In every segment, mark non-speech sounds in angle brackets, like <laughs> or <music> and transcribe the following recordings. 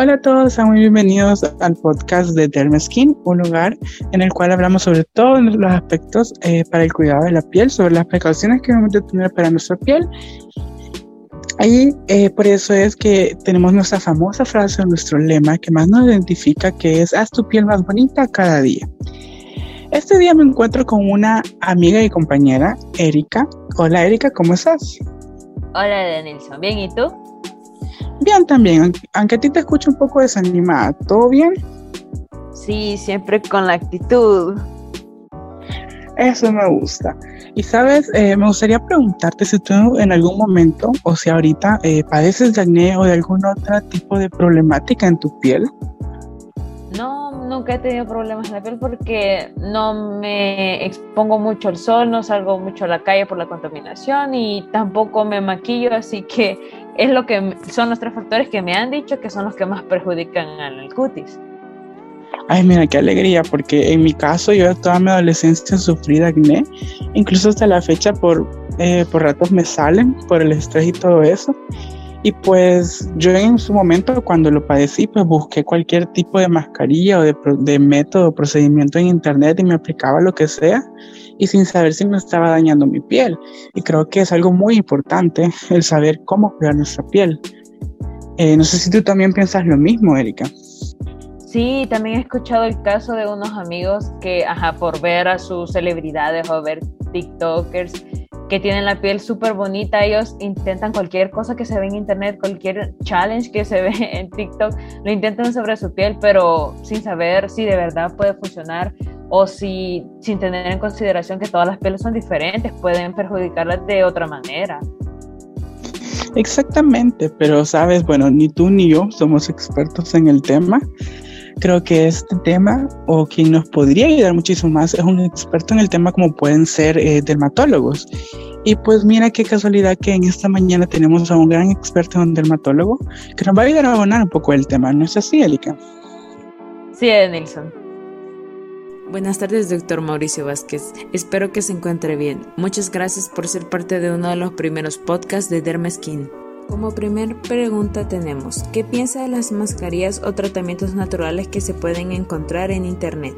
Hola a todos, sean muy bienvenidos al podcast de Dermaskin, un lugar en el cual hablamos sobre todos los aspectos eh, para el cuidado de la piel, sobre las precauciones que debemos de tener para nuestra piel. Y eh, por eso es que tenemos nuestra famosa frase, nuestro lema que más nos identifica, que es haz tu piel más bonita cada día. Este día me encuentro con una amiga y compañera, Erika. Hola Erika, ¿cómo estás? Hola Denilson, ¿bien y tú? Bien también, aunque a ti te escucho un poco desanimada, ¿todo bien? Sí, siempre con la actitud. Eso me gusta. Y sabes, eh, me gustaría preguntarte si tú en algún momento o si ahorita eh, padeces de acné o de algún otro tipo de problemática en tu piel. No, nunca he tenido problemas en la piel porque no me expongo mucho al sol, no salgo mucho a la calle por la contaminación y tampoco me maquillo, así que es lo que son los tres factores que me han dicho que son los que más perjudican al cutis. Ay, mira, qué alegría, porque en mi caso yo toda mi adolescencia sufrí de acné, incluso hasta la fecha por, eh, por ratos me salen por el estrés y todo eso. Y pues yo en su momento cuando lo padecí, pues busqué cualquier tipo de mascarilla o de, de método, procedimiento en internet y me aplicaba lo que sea y sin saber si me estaba dañando mi piel. Y creo que es algo muy importante el saber cómo cuidar nuestra piel. Eh, no sé si tú también piensas lo mismo, Erika. Sí, también he escuchado el caso de unos amigos que, ajá, por ver a sus celebridades o ver TikTokers que tienen la piel súper bonita, ellos intentan cualquier cosa que se ve en internet, cualquier challenge que se ve <laughs> en TikTok, lo intentan sobre su piel, pero sin saber si de verdad puede funcionar o si sin tener en consideración que todas las pieles son diferentes, pueden perjudicarlas de otra manera. Exactamente, pero sabes, bueno, ni tú ni yo somos expertos en el tema. Creo que este tema, o quien nos podría ayudar muchísimo más, es un experto en el tema como pueden ser eh, dermatólogos. Y pues mira qué casualidad que en esta mañana tenemos a un gran experto en dermatólogo que nos va a ayudar a abonar un poco el tema, ¿no es así, Elika? Sí, Nilsson. Buenas tardes, doctor Mauricio Vázquez. Espero que se encuentre bien. Muchas gracias por ser parte de uno de los primeros podcasts de Derma Skin. Como primer pregunta tenemos, ¿qué piensa de las mascarillas o tratamientos naturales que se pueden encontrar en Internet?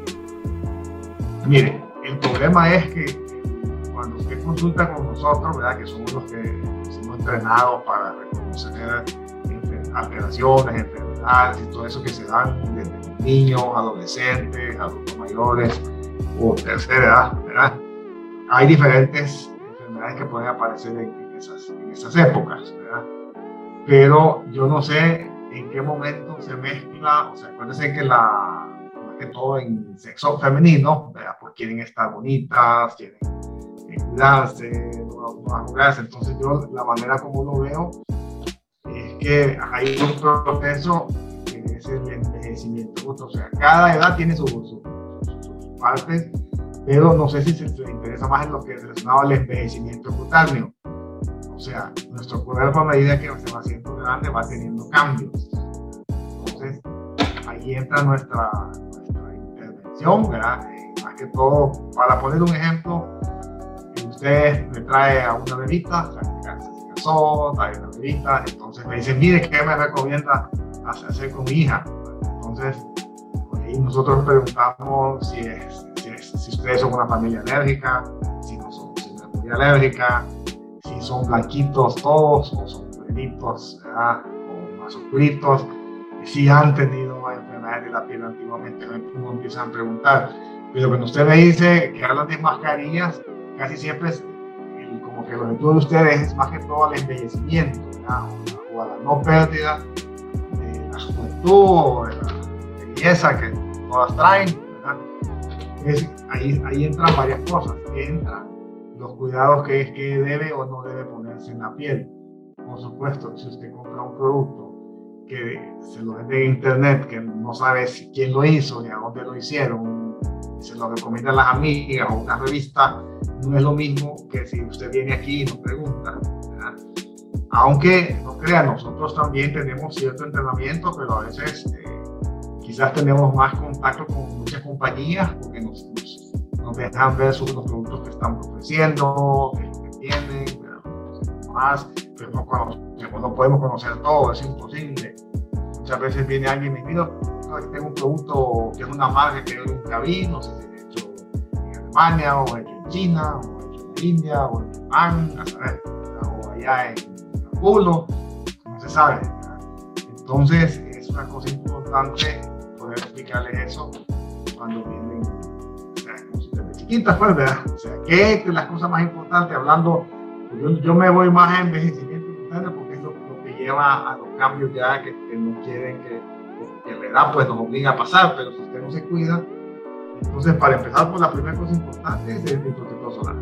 Mire, el problema es que cuando usted consulta con nosotros, ¿verdad? que somos los que somos entrenados para reconocer alteraciones, enfermedades y todo eso que se dan desde niños, adolescentes, adultos mayores o tercera edad, ¿verdad? Hay diferentes enfermedades que pueden aparecer en, esas, en esas épocas, ¿verdad? Pero yo no sé en qué momento se mezcla, o sea, acuérdense que la, más que todo en sexo femenino, ¿verdad? Pues quieren estar bonitas, quieren cuidarse, no, no arrugarse, entonces yo la manera como lo veo es que hay un proceso es el envejecimiento. O sea, cada edad tiene sus su, partes, pero no sé si se, interesa más en lo que relacionado al envejecimiento cutáneo. O sea, nuestro cuerpo a medida que se va haciendo grande va teniendo cambios. Entonces, ahí entra nuestra, nuestra intervención, ¿verdad? Eh, más que todo, para poner un ejemplo, usted me trae a una bebita, se casó, trae una bebita, entonces me dice, mire, ¿qué me recomienda hacer con mi hija. Entonces, ahí nosotros preguntamos si, es, si, ustedes son una familia alérgica, si no son una familia alérgica, son blanquitos todos o son negritos o más oscuritos, si han tenido enfermedades de la piel antiguamente, uno empieza a preguntar. Pero cuando usted me dice que hablan de mascarillas, casi siempre es como que el objetivo de ustedes es más que todo al embellecimiento o a la no pérdida juventud, la belleza que todas traen. ahí, ahí entran varias cosas. Entran los cuidados que, que debe o no debe ponerse en la piel. Por supuesto, si usted compra un producto que se lo vende en internet, que no sabe quién lo hizo ni a dónde lo hicieron, se lo recomiendan las amigas o una revista, no es lo mismo que si usted viene aquí y nos pregunta. Aunque no crean, nosotros también tenemos cierto entrenamiento, pero a veces eh, quizás tenemos más contacto con muchas compañías porque nos, nos, dejan ver sobre los productos que están ofreciendo, que, tienen, más, pero no, podemos conocer todo, es imposible. muchas veces viene alguien y dice, tengo un producto que es una marca que yo nunca vi, no sé si hecho en Alemania o hecho en China o hecho en India o en Japón, a saber, o allá en Pulo, no se sabe. Entonces es una cosa importante poder explicarles eso cuando vienen desde chiquitas, pues, ¿verdad? O sea, ¿qué es las cosas más importantes? Hablando, yo, yo me voy más a envejecimiento porque es lo, que lleva a los cambios ya que, que no quieren que, que la edad pues nos obliga a pasar, pero si usted no se cuida, entonces para empezar, pues la primera cosa importante es el protector solar.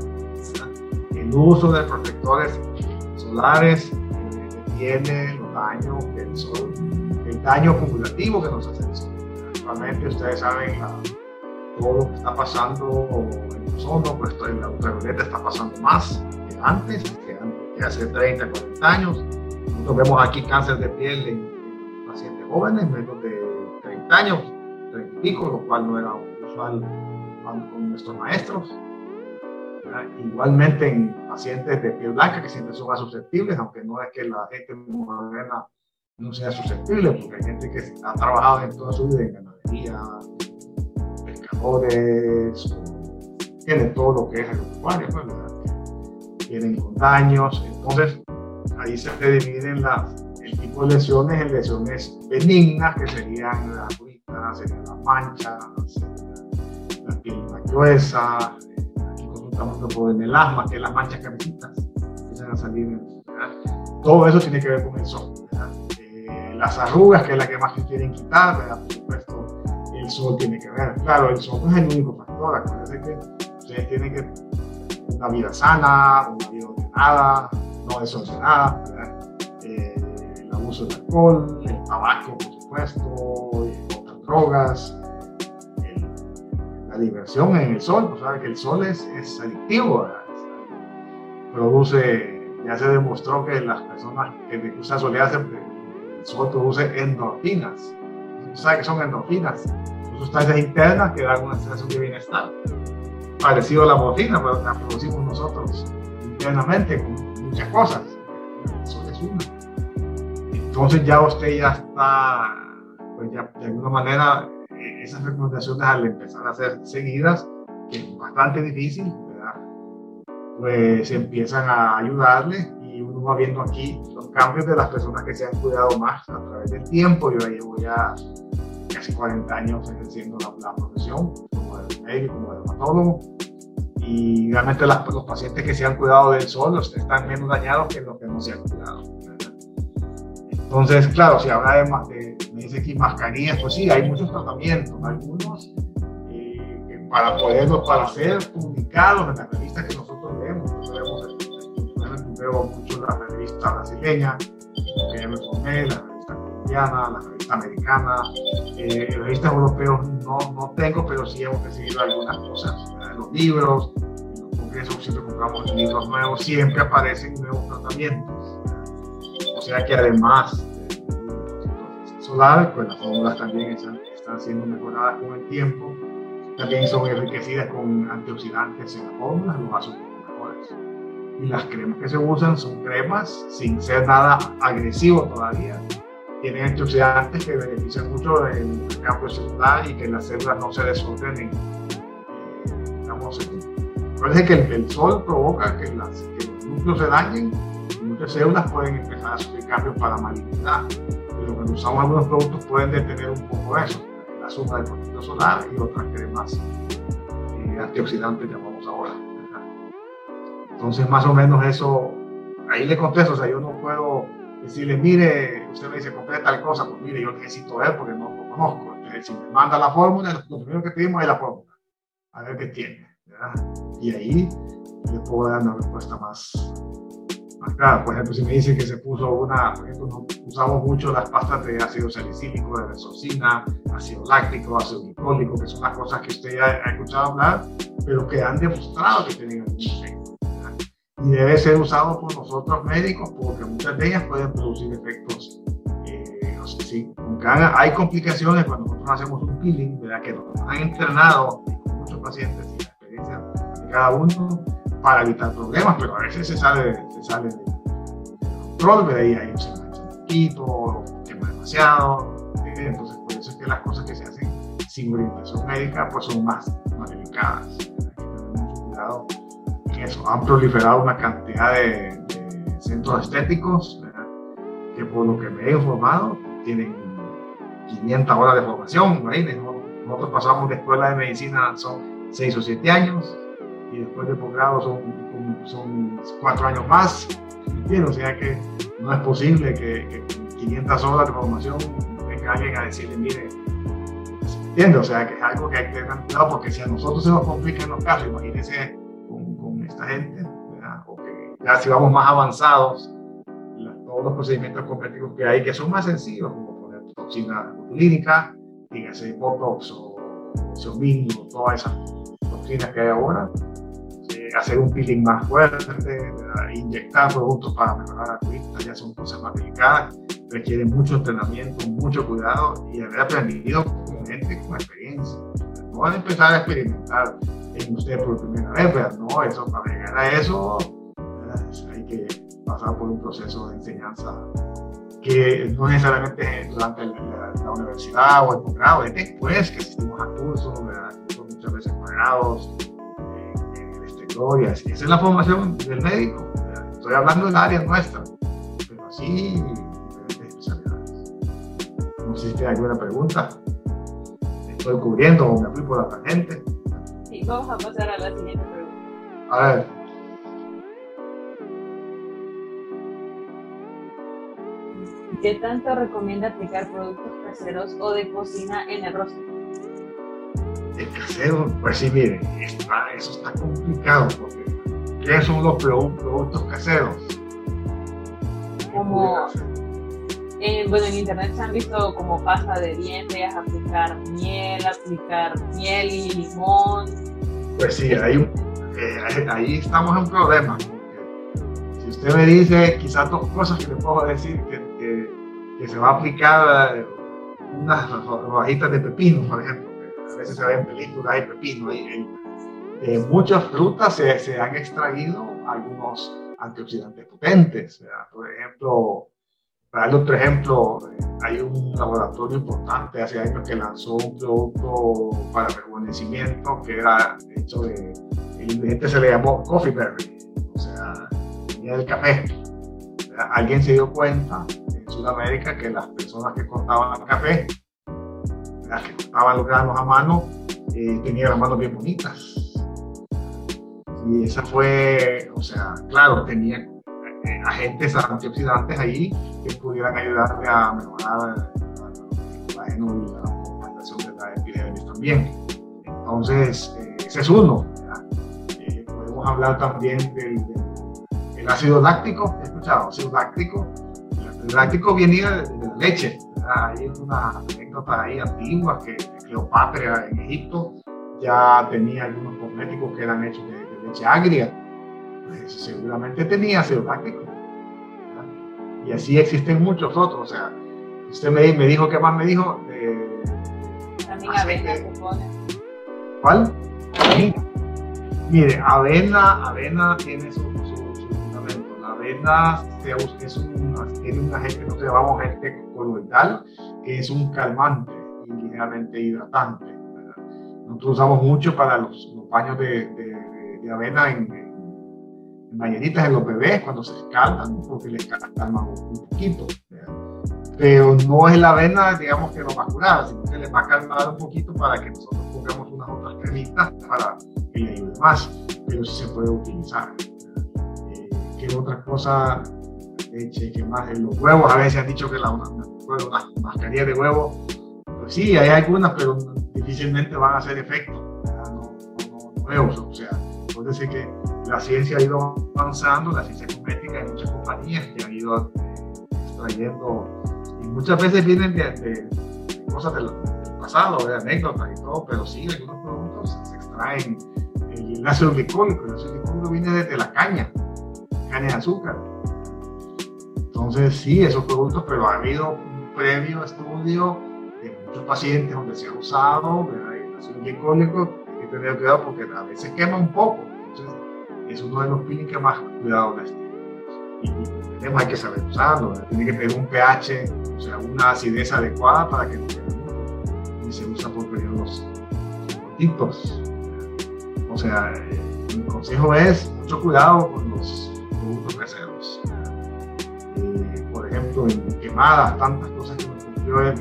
El uso de protectores solares detiene los daños del sol, el daño acumulativo que nos hace el sol. Actualmente ustedes saben todo lo que está pasando en ozono, pues la ultravioleta está pasando más que antes, que, hace 30, 40 años. Nosotros vemos aquí cáncer de piel en pacientes jóvenes, menos de 30 años, 30 y pico, lo cual no era usual con nuestros maestros. Igualmente en pacientes de piel blanca que siempre son más susceptibles, aunque no es que la gente moderna no sea susceptible, porque hay gente que ha trabajado en toda su vida en ganadería, pescadores, tienen todo lo que es agropecuario, pues, tienen con daños, entonces ahí se dividen las, el tipo de lesiones en lesiones benignas, que serían las serían las manchas, la piel más gruesa, estamos por el melasma, que es las manchas cabecitas, empiezan a salir. Todo eso tiene que ver con el sol. Eh, las arrugas, que es la que más se quieren quitar, supuesto, el sol tiene que ver. Claro, el sol no es el único factor, acuérdense que ustedes tienen que una vida sana, una vida ordenada, no desordenada, eh, el abuso del alcohol, el tabaco, por supuesto, y otras drogas, diversión en el sol, pues que el sol es, es adictivo, produce, ya se demostró que las personas que usan soleadas, el sol produce endorfinas, sabe que son endorfinas, sustancias internas que dan una sensación de bienestar, parecido a la morfina, pero la producimos nosotros internamente con muchas cosas, el sol es una. Entonces ya usted ya está, pues ya de alguna manera esas recomendaciones al empezar a ser seguidas, que es bastante difícil, ¿verdad? pues empiezan a ayudarle y uno va viendo aquí los cambios de las personas que se han cuidado más a través del tiempo. Yo llevo ya casi 40 años ejerciendo la, profesión como médico, como dermatólogo y realmente los pacientes que se han cuidado del sol están menos dañados que los que no se han cuidado. Entonces, claro, si habla de, me dice aquí mascarillas, pues sí, hay muchos tratamientos, algunos eh, para poderlos, para ser publicados en las revistas que nosotros leemos. Nosotros vemos, veo mucho la revista brasileña, que me formé, la revista colombiana, la revista americana, eh, revistas europeos no, no tengo, pero sí hemos recibido algunas cosas. Los libros, en los congresos siempre compramos libros nuevos, siempre aparecen nuevos tratamientos o sea que además de solar, pues las fórmulas también están, siendo mejoradas con el tiempo. También son enriquecidas con antioxidantes en las fórmulas, lo hacen mejores. Y las cremas que se usan son cremas sin ser nada agresivo todavía. Tienen antioxidantes que benefician mucho el campo celular y que las células no se desordenen. Digamos, parece que el, sol provoca que, las, que los núcleos se dañen muchas células pueden empezar a sufrir cambios para malignidad. Pero cuando usamos algunos productos pueden detener un poco eso, la suma del protector solar y otras cremas eh, antioxidantes llamamos ahora. Entonces más o menos eso, ahí le contesto, o sea, yo no puedo decirle, mire, usted me dice, compré tal cosa, pues mire, yo necesito ver porque no lo conozco. Entonces, si me manda la fórmula, lo primero que pedimos es la fórmula, a ver qué tiene. Y ahí le puedo dar una respuesta más, Claro, por ejemplo, si me dicen que se puso una, por ejemplo, usamos mucho las pastas de ácido salicílico, de resocina, ácido láctico, ácido glicólico, que son las cosas que usted ya ha escuchado hablar, pero que han demostrado que tienen algún efecto. Y debe ser usado por nosotros médicos porque muchas de ellas pueden producir efectos. Sé si hay complicaciones cuando nosotros hacemos un peeling, ¿verdad? que nos han entrenado con muchos pacientes y la experiencia de cada uno para evitar problemas, pero a veces se sale, se sale de control, de ahí hay un poquito, quema demasiado, las cosas que se hacen sin orientación médica pues son más, más delicadas. Hay que cuidado en eso. Han proliferado una cantidad de, centros estéticos que por lo que me he informado tienen 500 horas de formación. Nosotros pasamos de escuela de medicina, son 6 o 7 años, y después de posgrado son, son 4 años más. O sea que no es posible que, que 500 horas de formación venga alguien a decirle, mire, ¿entiendes? O sea que es algo que hay que tener cuidado porque si a nosotros se nos complican los casos, imagínense con, esta gente, o que ya si vamos más avanzados, los procedimientos cosméticos que hay que son más sencillos, como poner toxina botulínica, dígase Botox o Xiaomi todas esas toxinas que hay ahora, eh, hacer un peeling más fuerte, inyectar productos para mejorar la vista, ya son cosas más delicadas, requieren mucho entrenamiento, mucho cuidado y haber aprendido con gente con experiencia. No van a empezar a experimentar en usted por primera vez, no, eso, para llegar a eso hay que pasar por un proceso de enseñanza que no necesariamente durante la, universidad o el posgrado, es después que asistimos a cursos, muchas veces pagados, en, el exterior y así. Esa es la formación del médico. Estoy hablando del área nuestra, pero así diferentes especialidades. No sé si tiene alguna pregunta. Estoy cubriendo o me fui por la tangente. Sí, vamos a pasar a la siguiente pregunta. A ver. ¿Qué tanto recomienda aplicar productos caseros o de cocina en el rostro? De casero, pues sí, miren, eso está complicado porque ¿qué son los productos caseros? Como, bueno, en internet se han visto como pasta de dientes, aplicar miel, aplicar miel y limón. Pues sí, ahí, eh, ahí estamos en un problema. si usted me dice quizás dos cosas que le puedo decir que que se va a aplicar eh, unas rodajitas de pepino, por ejemplo, a veces se ven películas de pepino. Y, de muchas frutas se, se, han extraído algunos antioxidantes potentes. Por ejemplo, para darle otro ejemplo, eh, hay un laboratorio importante hace años que lanzó un producto para rejuvenecimiento que era hecho de, el ingrediente se le llamó coffee berry, o sea, venía del café. alguien se dio cuenta Sudamérica que las personas que cortaban café, las que cortaban los granos a mano, eh, tenían las manos bien bonitas. Y esa fue, o sea, claro, tenía eh, agentes antioxidantes ahí que pudieran ayudarle a mejorar el y la aumentación de la epidermis también. Entonces, eh, ese es uno. podemos hablar también del, del, ácido láctico, ¿he escuchado? Ácido láctico láctico venía de, la leche. Hay una anécdota ahí antigua que Cleopatra en Egipto ya tenía algunos cosméticos que eran hechos de, leche agria. Pues seguramente tenía ácido láctico. Y así existen muchos otros. O sea, usted me, me dijo, ¿qué más me dijo? También avena se pone. ¿Cuál? Mire, avena, avena tiene su, fundamento. La avena es un tiene un agente nosotros llamamos agente coloidal, que es un calmante y ligeramente hidratante. Nosotros usamos mucho para los, baños de, de, avena en, en, en los bebés cuando se escaldan, porque les calman un, poquito. Pero no es la avena, digamos, que lo va a curar, sino que les va a calmar un poquito para que nosotros pongamos unas otras cremitas para que le ayude más. Pero sí se puede utilizar. Eh, ¿Qué otra cosa leche, que más en los huevos, a veces han dicho que la, una, mascarilla de huevo, pues sí, hay algunas, pero difícilmente van a hacer efecto, no, no, o sea, puede que la ciencia ha ido avanzando, la ciencia cosmética, hay muchas compañías que han ido extrayendo, y muchas veces vienen de, cosas del, pasado, de anécdotas y todo, pero sí, algunos productos se extraen. El ácido glicólico, el ácido glicólico viene desde la caña, caña de azúcar, entonces, sí, esos productos, pero ha habido un previo estudio de muchos pacientes donde se ha usado, ¿verdad? el ácido glicólico, hay que tener cuidado porque a veces quema un poco. Entonces, es uno de los peelings que más cuidado necesita. Y, tenemos, hay que saber usarlo, tiene que tener un pH, o sea, una acidez adecuada para que no quede y se usa por periodos cortitos. O sea, mi consejo es mucho cuidado con los. Eh, por ejemplo, en quemadas, tantas cosas que me ocurrió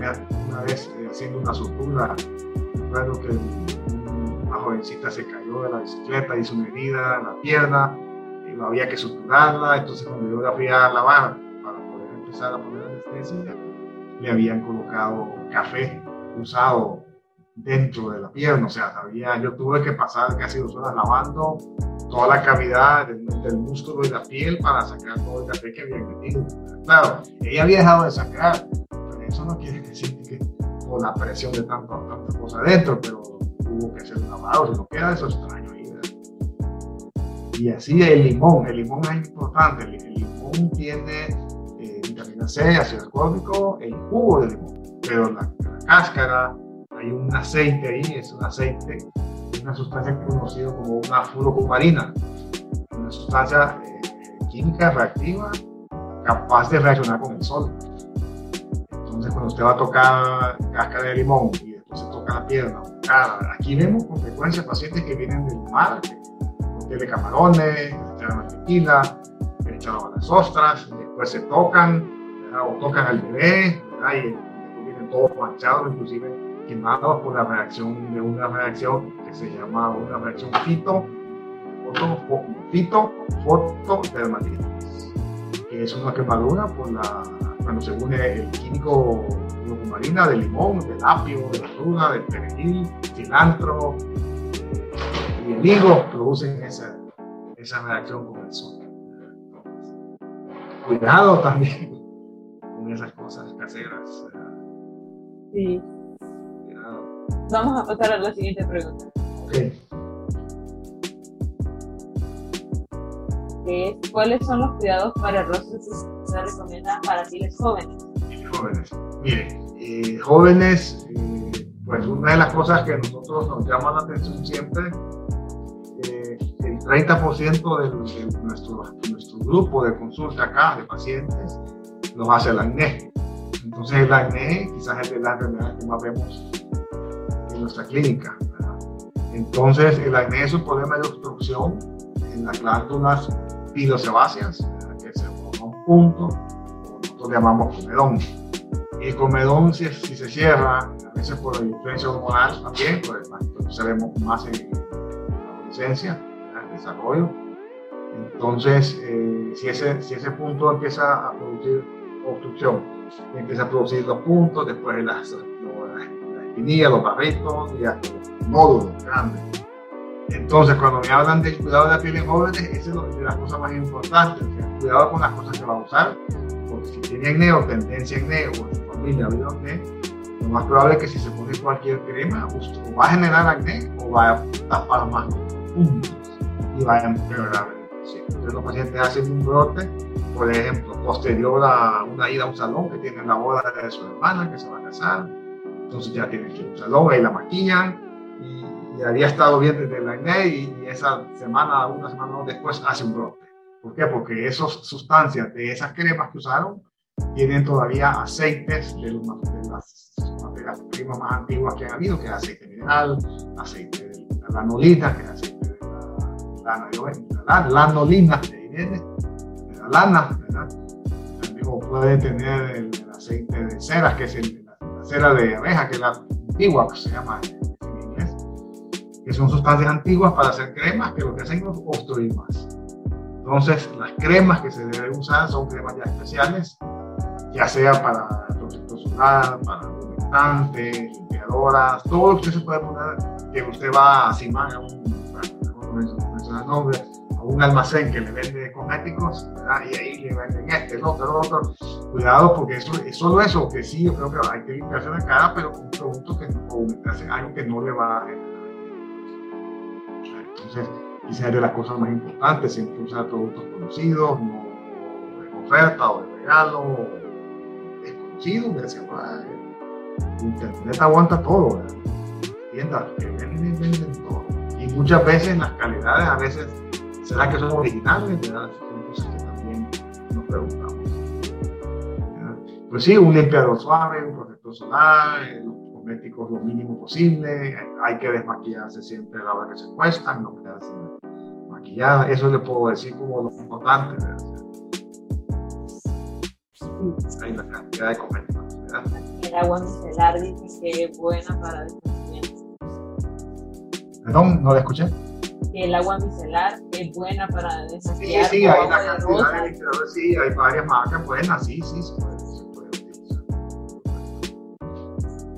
una vez eh, haciendo una sutura. Recuerdo que una jovencita se cayó de la bicicleta, hizo una herida en la pierna, y había que suturarla. Entonces, cuando yo la fui a lavar para poder empezar a poner anestesia, le habían colocado café usado dentro de la pierna, o sea, había, yo tuve que pasar casi dos horas lavando toda la cavidad del, músculo y la piel para sacar todo el café que había metido. Claro, ella había dejado de sacar, pero eso no quiere decir que con la presión de tanta, tanta cosa adentro, pero tuvo que ser lavado, si no queda eso extraño. Y así el limón, el limón es importante, el, limón tiene eh, vitamina C, ácido ascórbico, el jugo de limón, pero la, la cáscara, hay un aceite ahí, es un aceite, una sustancia conocida como una fluorocumarina, una sustancia eh, química reactiva capaz de reaccionar con el sol. Entonces, cuando usted va a tocar cáscara de limón y después se toca la pierna, cara, aquí vemos con frecuencia pacientes que vienen del mar, que de camarones, echaron la tequila, echaron las ostras, después se tocan, o tocan al bebé, ¿verdad? y vienen todos manchados, inclusive quemados por la reacción de una reacción que se llama una reacción fito, foto, fito fotodermatitis, que es una quemadura por la, cuando se une el químico marina del limón, del apio, de la fruta, del perejil, cilantro y el higo producen esa, esa reacción con el sol. Cuidado también <laughs> con esas cosas caseras. Sí. Vamos a pasar a la siguiente pregunta. ¿Cuáles son los cuidados para el rostro que se recomiendan para pieles jóvenes? Jóvenes. Miren, eh, jóvenes, eh, pues una de las cosas que a nosotros nos llama la atención siempre, eh, el 30% de, de nuestro, nuestro grupo de consulta acá, de pacientes, nos hace el acné. Entonces el acné quizás es de las enfermedades que más vemos nuestra clínica. Entonces, el acné es un problema de obstrucción en las glándulas pilosebáceas, que se forma un punto, nosotros llamamos comedón. Y el comedón, si, si, se cierra, a veces por la influencia hormonal también, pues entonces vemos más en la adolescencia, en el desarrollo. Entonces, eh, si, ese, si ese punto empieza a producir obstrucción, empieza a producir los puntos, después las, los barritos y hasta los nódulos grandes. Entonces, cuando me hablan del cuidado de la piel en jóvenes, esa es de las cosas más importantes. cuidado con las cosas que va a usar, porque si tiene acné o tendencia a acné o en su familia ha habido acné, lo más probable es que si se pone cualquier crema, o va a generar acné o va a tapar más puntos y va a empeorar Entonces, los pacientes hacen un brote, por ejemplo, posterior a una ida a un salón que tiene la boda de su hermana que se va a casar, entonces ya tiene que ir un salón y la maquillan y, había estado bien desde la acné y, esa semana, una semana después hace un brote. ¿Por qué? Porque esas sustancias de esas cremas que usaron tienen todavía aceites de, los, de las materias primas más antiguas que han habido, que es aceite mineral, aceite de la lanolina, que es aceite de la, lana, la lanolina, de la lana, ¿verdad? También puede tener el, el aceite de cera, que es el cera de abeja, que es la antigua, que se llama en inglés, que son sustancias antiguas para hacer cremas que lo que hacen es obstruir más. Entonces, las cremas que se deben usar son cremas ya especiales, ya sea para protector solar, para humectantes, limpiadoras, todo lo que usted se puede poner, que usted va a Simán, a un, no mencionar nombre, a un almacén que le vende cosméticos, y ahí le venden este, el otro, el otro. Cuidado, porque eso, es solo eso, que sí, yo creo que hay que limpiarse la cara, pero un producto que no, algo que no le va a. Entonces, quizás es de las cosas más importantes, siempre usar productos conocidos, no de oferta o de regalo, o desconocidos, que Internet aguanta todo, tiendas que venden, venden todo. Y muchas veces las calidades, a veces, ¿será que son originales? ¿verdad? preguntamos. Pues sí, un limpiador suave, un protector solar, los cosméticos lo mínimo posible, hay que desmaquillarse siempre a la hora que se cuestan, no quedarse maquillada, eso le puedo decir como lo importante. Hay la cantidad de cosméticos. El agua micelar dice que es buena para Perdón, no la escuché. El agua micelar es buena para desmaquillar. Sí, sí, hay una cantidad de sí, hay varias marcas buenas, sí, sí, se puede, se puede utilizar.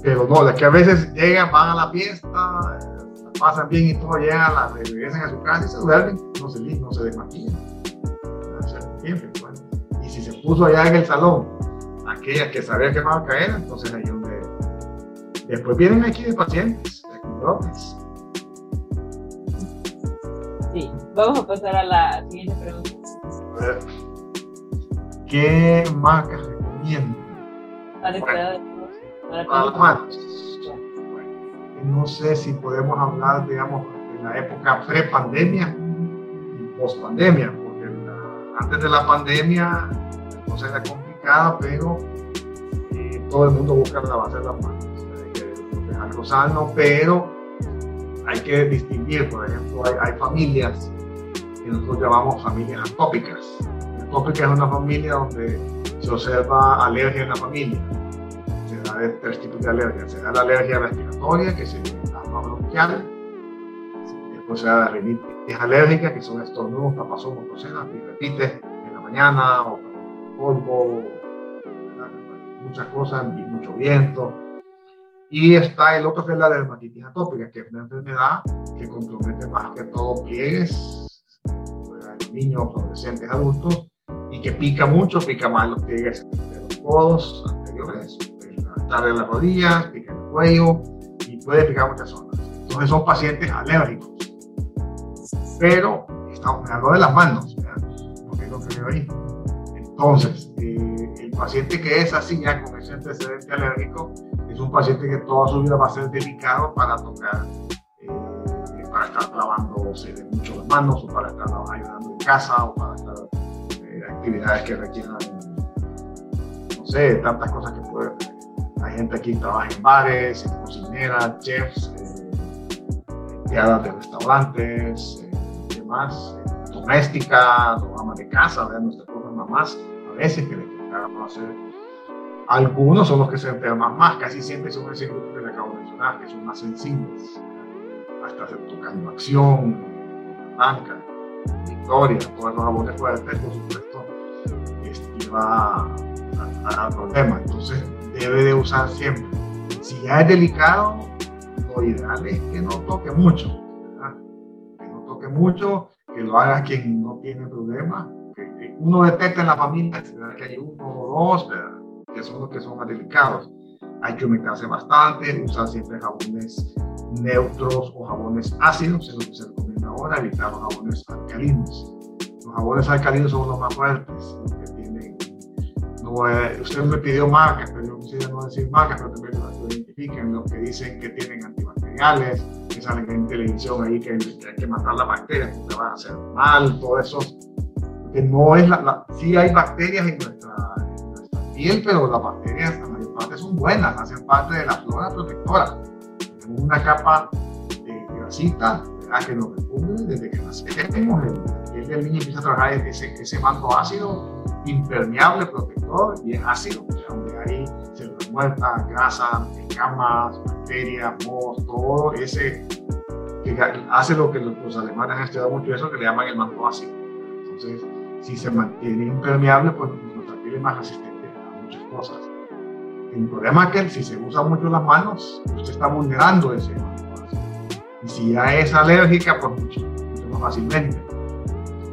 Pero no, de que a veces llegan, van a la fiesta, pasan bien y todo, llegan, la, regresan a su casa y se duermen, no se, no se desmaquillan. Siempre, bueno. Y si se puso allá en el salón, aquellas que sabían que iba a caer, entonces ahí donde. Después vienen aquí de pacientes, de brotes. Vamos a pasar a la siguiente pregunta. A ver, ¿qué marcas recomiendo? Para de. No sé si podemos hablar, digamos, de la época pre-pandemia y post-pandemia, porque la, antes de la pandemia la cosa era complicada, pero eh, todo el mundo busca lavarse las manos. Es algo sano, pero hay que distinguir, por ejemplo, hay, familias que nosotros llamamos familias atópicas. Atópica es una familia donde se observa alergia en la familia. Se da de tres tipos de alergia. Se da la alergia respiratoria, que es la bronquial. Después se da la rinitis alérgica, que son estornudos, tapazón, tosera, y repite en la mañana, o polvo, muchas cosas, mucho viento y está el otro que es la dermatitis atópica, que es una enfermedad que compromete más que todo pliegues, niños, adolescentes, adultos, y que pica mucho, pica más los pliegues de los codos anteriores, estar de las rodillas, pica el cuello y puede picar muchas zonas. Entonces son pacientes alérgicos. Pero estamos hablando de las manos, porque es lo que veo ahí. Entonces, eh, el paciente que es así ya con ese antecedente alérgico, es un paciente que toda su vida va a ser delicado para tocar, eh, para estar lavándose de mucho las manos o para estar ayudando en casa o para estar eh, actividades que requieran, no sé, tantas cosas que puede. Hay gente aquí que trabaja en bares, en cocineras, chefs, eh, empleadas de restaurantes, eh, demás, doméstica, o amas de casa, de nuestras propias mamás, a veces que le tocaron hacer algunos son los que se enferman más, casi siempre son ese que le acabo de mencionar, que son más sensibles. Hasta tocando acción, blanca, victoria, todos los jabones fuertes, por supuesto, este, va a, dar problema. Entonces, debe de usar siempre. Si ya es delicado, lo ideal es que no toque mucho, que no toque mucho, que lo haga quien no tiene problema, que, uno detecte en la familia que hay uno o dos, ¿verdad? que son los que son más delicados. Hay que humectarse bastante, usar siempre jabones neutros o jabones ácidos, es lo que se recomienda ahora, evitar los jabones alcalinos. Los jabones alcalinos son los más fuertes, los que tienen, no, eh, usted me pidió marcas, pero yo quisiera no decir marcas, pero también las identifiquen, los que dicen que tienen antibacteriales, que salen en televisión ahí que, hay que matar las bacterias porque van a hacer mal, todo eso, que no es la, la sí hay bacterias en nuestra pero las bacterias, la mayor parte son buenas, hacen parte de la flora protectora. Tenemos una capa de grasita que nos recubre desde que nacemos. El, el niño empieza a trabajar ese, ese manto ácido, impermeable, protector y es ácido, donde hay células muertas, grasa, escamas, bacterias, mohos, todo ese que hace lo que los, alemanes han estudiado mucho eso que le llaman el manto ácido. Entonces, si se mantiene impermeable, pues nuestra piel es más resistente cosas. El problema es que si se usa mucho las manos, usted está vulnerando ese Y si ya es alérgica, pues mucho, más fácilmente.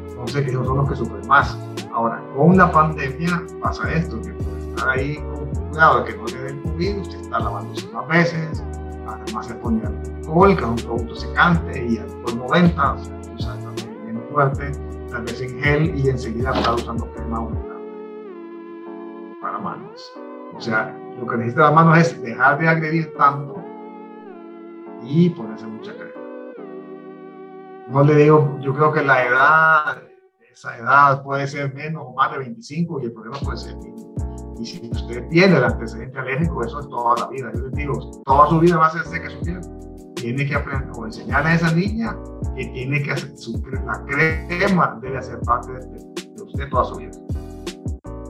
Entonces, esos son los que sufren más. Ahora, con la pandemia pasa esto, que por estar ahí con cuidado de que no le den COVID, usted está lavándose más veces, además se pone alcohol, que es un producto secante, y alcohol 90, o sea, usa también menos fuerte, tal vez en gel, y enseguida está usando crema para manos. O sea, lo que necesita la mano es dejar de agredir tanto y ponerse mucha crema. No le digo, yo creo que la edad, esa edad puede ser menos o más de 25 y el problema puede ser Y si usted tiene el antecedente alérgico, eso es toda la vida. Yo les digo, toda su vida va a ser seca su piel. Tiene que aprender o enseñar a esa niña que tiene que hacer su, la crema debe hacer parte de, usted toda su vida.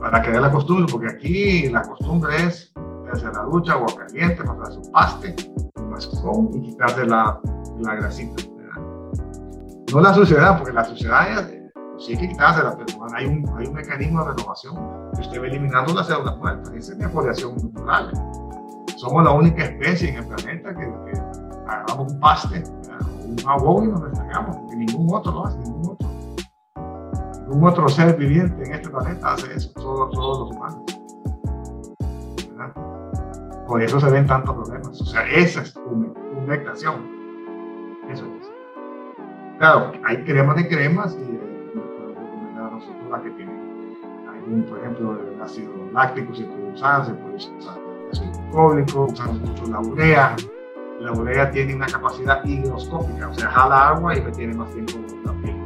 Para crear la costumbre, porque aquí la costumbre es hacer la ducha, agua caliente, pasar su paste, un mascón y quitarse la, la grasita. No la suciedad, porque la suciedad es sí hay que quitársela, pero hay un, hay un mecanismo de renovación que usted va eliminando las células muertas. Esa es mi foliación natural. Somos la única especie en el planeta que, que un paste, un agua y nos restregamos, porque ningún otro lo hace, ningún otro. Ningún otro ser viviente en este planeta hace eso, solo, solo los humanos. Por eso se ven tantos problemas. O sea, esa es humectación. Eso es. Claro, hay cremas de cremas y la que tienen algún, por ejemplo, el ácido láctico se puede usar, se puede usar ácido cólico, usamos mucho la urea. La urea tiene una capacidad higroscópica, o sea, jala agua y retiene más tiempo la piel.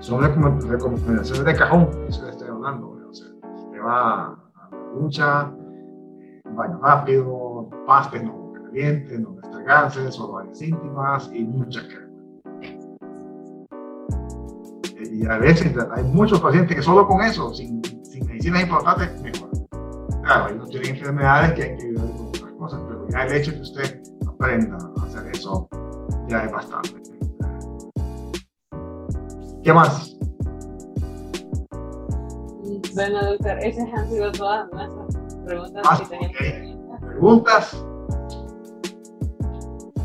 Son recomendaciones de cajón, eso que estoy hablando. O sea, usted va a ducha, baño rápido, pastes no calientes, no destregarse, solo áreas íntimas y mucha crema y a veces hay muchos pacientes que solo con eso, sin, sin medicinas importantes, mejoran. Claro, ellos tienen enfermedades que hay que ayudar con otras cosas, pero ya el hecho de que usted aprenda a hacer eso ya es bastante. ¿Qué más? Bueno, doctor, esas han sido todas nuestras preguntas ah, que teníamos. ¿Preguntas?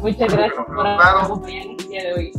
Muchas gracias por acompañarnos el día de hoy.